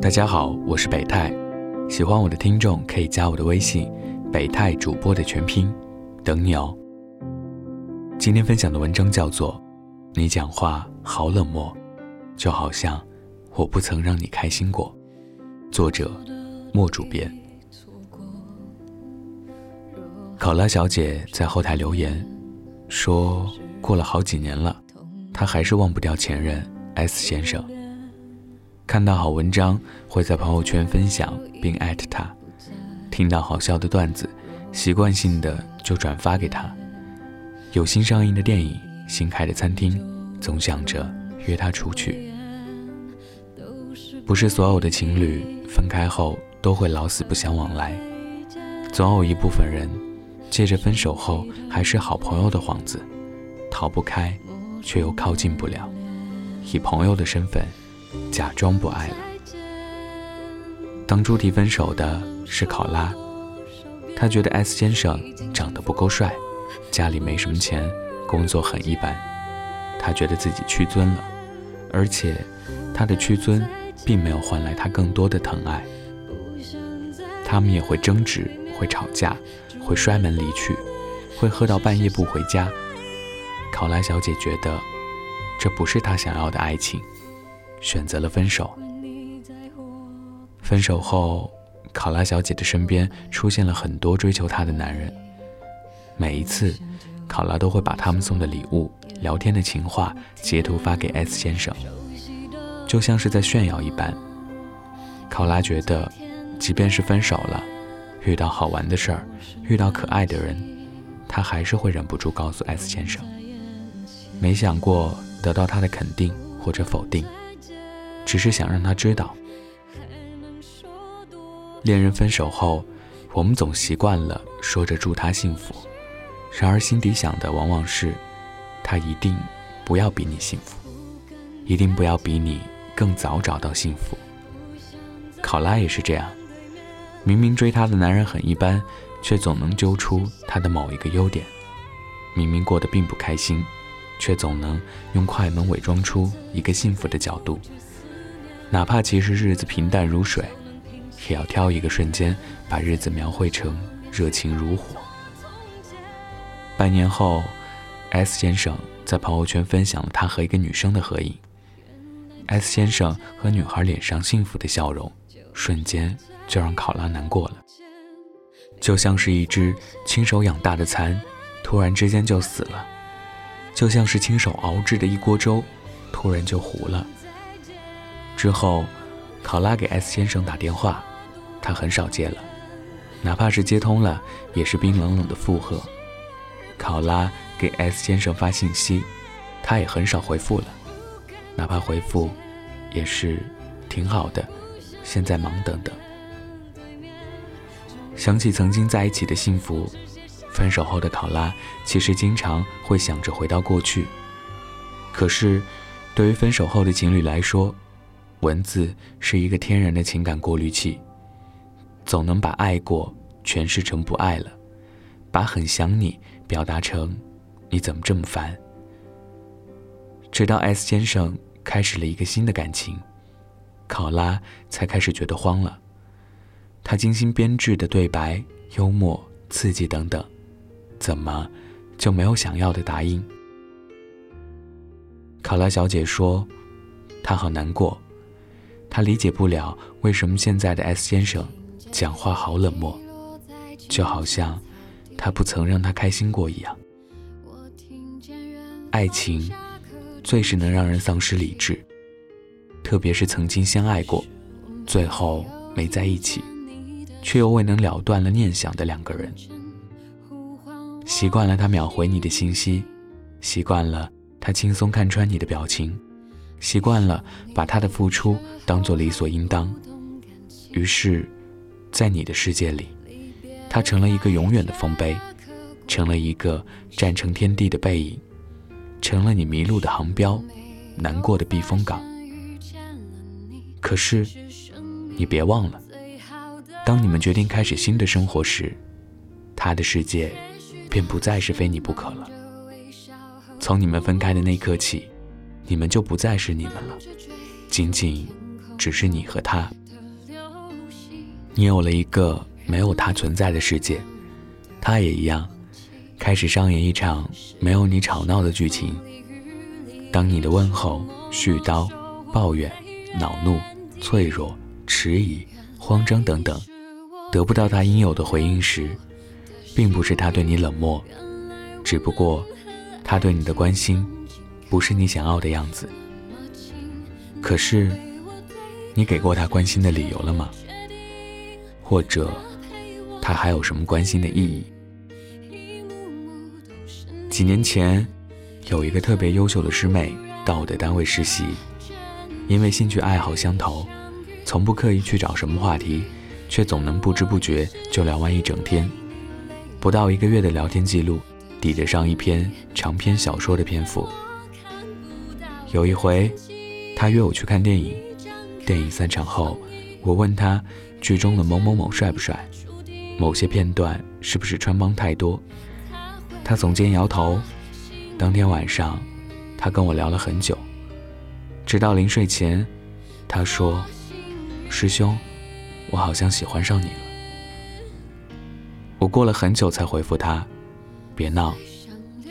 大家好，我是北泰，喜欢我的听众可以加我的微信“北泰主播”的全拼，等你哦。今天分享的文章叫做《你讲话好冷漠，就好像我不曾让你开心过》，作者莫主编。考拉小姐在后台留言说，过了好几年了，她还是忘不掉前任 S 先生。看到好文章会在朋友圈分享并艾特他，听到好笑的段子，习惯性的就转发给他。有新上映的电影、新开的餐厅，总想着约他出去。不是所有的情侣分开后都会老死不相往来，总有一部分人借着分手后还是好朋友的幌子，逃不开，却又靠近不了，以朋友的身份。假装不爱了。当初提分手的是考拉，他觉得 S 先生长得不够帅，家里没什么钱，工作很一般，他觉得自己屈尊了，而且他的屈尊并没有换来他更多的疼爱。他们也会争执，会吵架，会摔门离去，会喝到半夜不回家。考拉小姐觉得，这不是她想要的爱情。选择了分手。分手后，考拉小姐的身边出现了很多追求她的男人。每一次，考拉都会把他们送的礼物、聊天的情话截图发给 S 先生，就像是在炫耀一般。考拉觉得，即便是分手了，遇到好玩的事儿，遇到可爱的人，她还是会忍不住告诉 S 先生。没想过得到他的肯定或者否定。只是想让他知道，恋人分手后，我们总习惯了说着祝他幸福，然而心底想的往往是，他一定不要比你幸福，一定不要比你更早找到幸福。考拉也是这样，明明追她的男人很一般，却总能揪出他的某一个优点；明明过得并不开心，却总能用快门伪装出一个幸福的角度。哪怕其实日子平淡如水，也要挑一个瞬间把日子描绘成热情如火。半年后，S 先生在朋友圈分享了他和一个女生的合影。S 先生和女孩脸上幸福的笑容，瞬间就让考拉难过了，就像是一只亲手养大的蚕，突然之间就死了；就像是亲手熬制的一锅粥，突然就糊了。之后，考拉给 S 先生打电话，他很少接了，哪怕是接通了，也是冰冷冷的附和。考拉给 S 先生发信息，他也很少回复了，哪怕回复，也是挺好的，现在忙等等。想起曾经在一起的幸福，分手后的考拉其实经常会想着回到过去。可是，对于分手后的情侣来说，文字是一个天然的情感过滤器，总能把爱过诠释成不爱了，把很想你表达成你怎么这么烦。直到 S 先生开始了一个新的感情，考拉才开始觉得慌了。他精心编制的对白、幽默、刺激等等，怎么就没有想要的答应？考拉小姐说：“她好难过。”他理解不了为什么现在的 S 先生讲话好冷漠，就好像他不曾让他开心过一样。爱情最是能让人丧失理智，特别是曾经相爱过，最后没在一起，却又未能了断了念想的两个人。习惯了他秒回你的信息，习惯了他轻松看穿你的表情。习惯了把他的付出当做理所应当，于是，在你的世界里，他成了一个永远的丰碑，成了一个站成天地的背影，成了你迷路的航标，难过的避风港。可是，你别忘了，当你们决定开始新的生活时，他的世界便不再是非你不可了。从你们分开的那刻起。你们就不再是你们了，仅仅只是你和他，你有了一个没有他存在的世界，他也一样，开始上演一场没有你吵闹的剧情。当你的问候、絮叨、抱怨、恼怒、脆弱、迟疑、慌张等等，得不到他应有的回应时，并不是他对你冷漠，只不过他对你的关心不是你想要的样子。可是，你给过他关心的理由了吗？或者，他还有什么关心的意义？几年前，有一个特别优秀的师妹到我的单位实习，因为兴趣爱好相投，从不刻意去找什么话题，却总能不知不觉就聊完一整天。不到一个月的聊天记录，抵得上一篇长篇小说的篇幅。有一回。他约我去看电影，电影散场后，我问他剧中的某某某帅不帅，某些片段是不是穿帮太多。他耸肩摇头。当天晚上，他跟我聊了很久，直到临睡前，他说：“师兄，我好像喜欢上你了。”我过了很久才回复他：“别闹，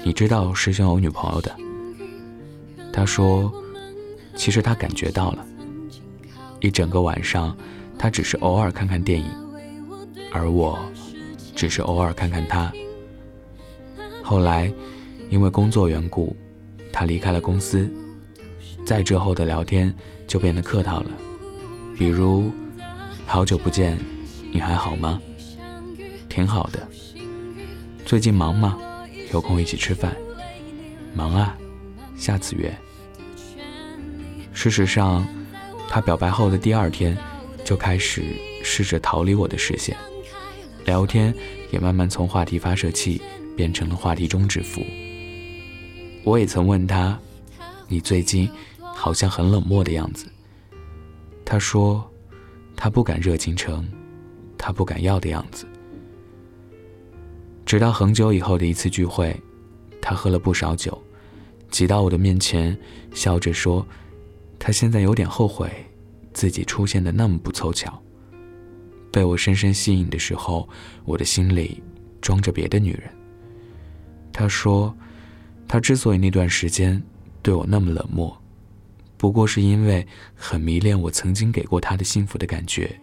你知道师兄有女朋友的。”他说。其实他感觉到了，一整个晚上，他只是偶尔看看电影，而我，只是偶尔看看他。后来，因为工作缘故，他离开了公司，在之后的聊天就变得客套了，比如，好久不见，你还好吗？挺好的。最近忙吗？有空一起吃饭？忙啊，下次约。事实上，他表白后的第二天，就开始试着逃离我的视线，聊天也慢慢从话题发射器变成了话题终止符。我也曾问他：“你最近好像很冷漠的样子。”他说：“他不敢热情成他不敢要的样子。”直到很久以后的一次聚会，他喝了不少酒，挤到我的面前，笑着说。他现在有点后悔，自己出现的那么不凑巧。被我深深吸引的时候，我的心里装着别的女人。他说，他之所以那段时间对我那么冷漠，不过是因为很迷恋我曾经给过他的幸福的感觉，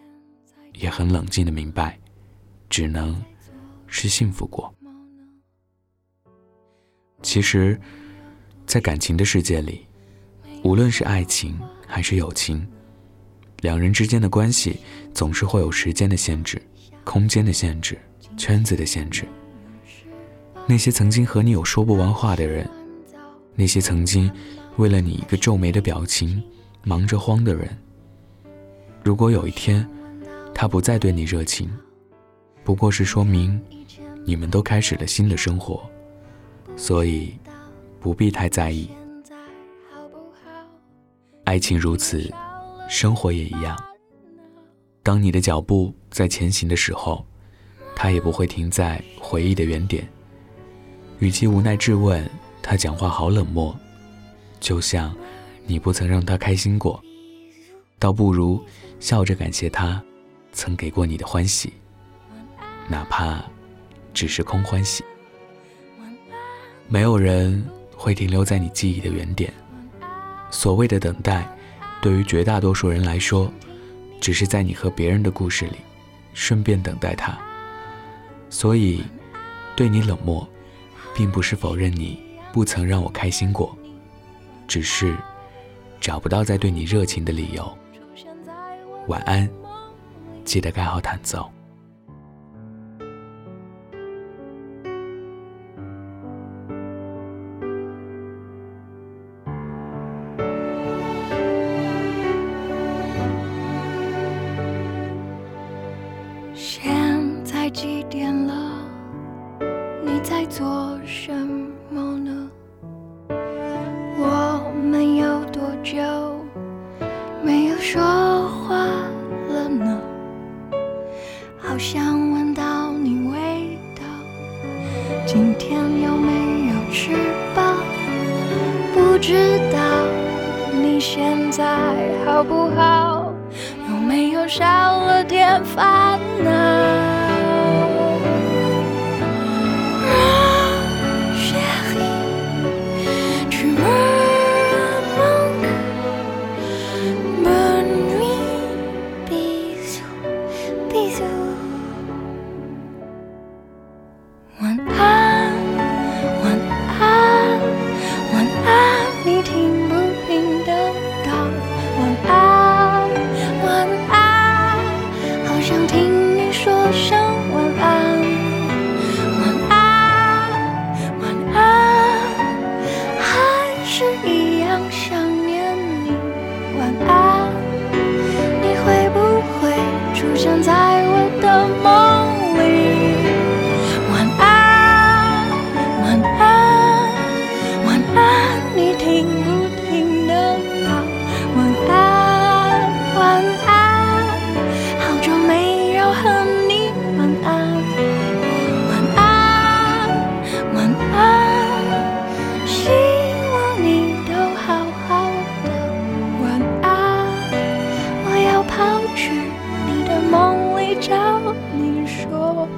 也很冷静的明白，只能是幸福过。其实，在感情的世界里。无论是爱情还是友情，两人之间的关系总是会有时间的限制、空间的限制、圈子的限制。那些曾经和你有说不完话的人，那些曾经为了你一个皱眉的表情忙着慌的人，如果有一天他不再对你热情，不过是说明你们都开始了新的生活，所以不必太在意。爱情如此，生活也一样。当你的脚步在前行的时候，他也不会停在回忆的原点。与其无奈质问他讲话好冷漠，就像你不曾让他开心过，倒不如笑着感谢他曾给过你的欢喜，哪怕只是空欢喜。没有人会停留在你记忆的原点。所谓的等待，对于绝大多数人来说，只是在你和别人的故事里，顺便等待他。所以，对你冷漠，并不是否认你不曾让我开心过，只是找不到再对你热情的理由。晚安，记得盖好毯子哦。做什么呢？我们有多久没有说话了呢？好想闻到你味道，今天有没有吃饱？不知道你现在好不好？有没有？少了点烦恼。想听你说。去你的梦里找你说。